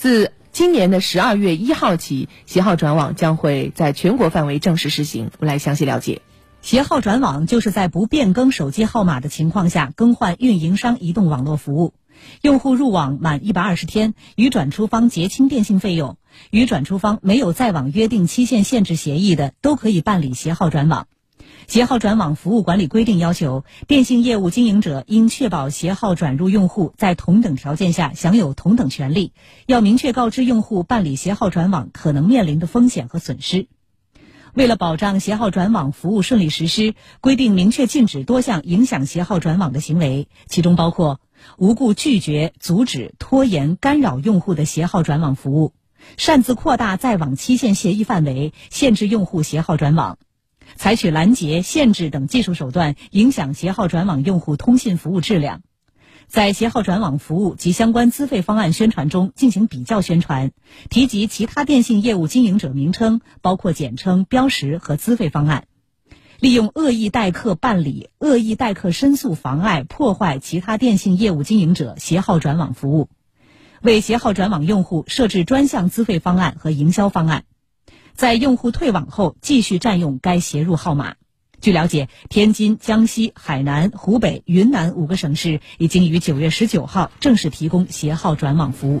自今年的十二月一号起，携号转网将会在全国范围正式实行。我们来详细了解。携号转网就是在不变更手机号码的情况下，更换运营商移动网络服务。用户入网满一百二十天，与转出方结清电信费用；与转出方没有在网约定期限限制协议的，都可以办理携号转网。携号转网服务管理规定要求，电信业务经营者应确保携号转入用户在同等条件下享有同等权利，要明确告知用户办理携号转网可能面临的风险和损失。为了保障携号转网服务顺利实施，规定明确禁止多项影响携号转网的行为，其中包括无故拒绝、阻止、拖延、干扰用户的携号转网服务，擅自扩大在网期限协议范围，限制用户携号转网。采取拦截、限制等技术手段，影响携号转网用户通信服务质量。在携号转网服务及相关资费方案宣传中进行比较宣传，提及其他电信业务经营者名称，包括简称、标识和资费方案。利用恶意代客办理、恶意代客申诉、妨碍、破坏其他电信业务经营者携号转网服务，为携号转网用户设置专项资费方案和营销方案。在用户退网后，继续占用该携入号码。据了解，天津、江西、海南、湖北、云南五个省市已经于九月十九号正式提供携号转网服务。